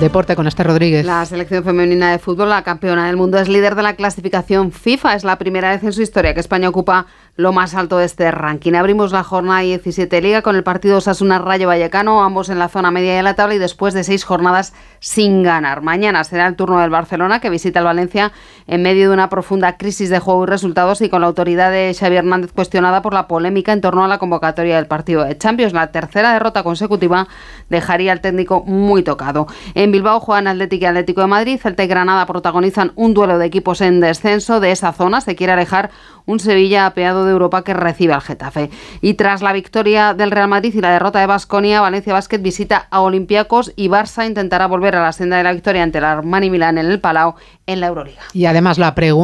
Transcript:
deporte con Esther Rodríguez. La selección femenina de fútbol, la campeona del mundo, es líder de la clasificación FIFA. Es la primera vez en su historia que España ocupa lo más alto de este ranking. Abrimos la jornada 17 Liga con el partido Osasuna Rayo Vallecano, ambos en la zona media de la tabla y después de seis jornadas sin ganar. Mañana será el turno del Barcelona que visita el Valencia en medio de una profunda crisis de juego y resultados y con la autoridad de Xavi Hernández cuestionada por la polémica en torno a la convocatoria del partido de Champions. La tercera derrota consecutiva dejaría al técnico muy tocado. En Bilbao juegan Atlético y Atlético de Madrid. Celta y Granada protagonizan un duelo de equipos en descenso. De esa zona se quiere alejar un Sevilla apeado de Europa que recibe al Getafe. Y tras la victoria del Real Madrid y la derrota de Basconia, Valencia Basket visita a Olympiacos y Barça intentará volver a la senda de la victoria ante el Armani Milán en el Palau en la Euroliga. Y además la pregunta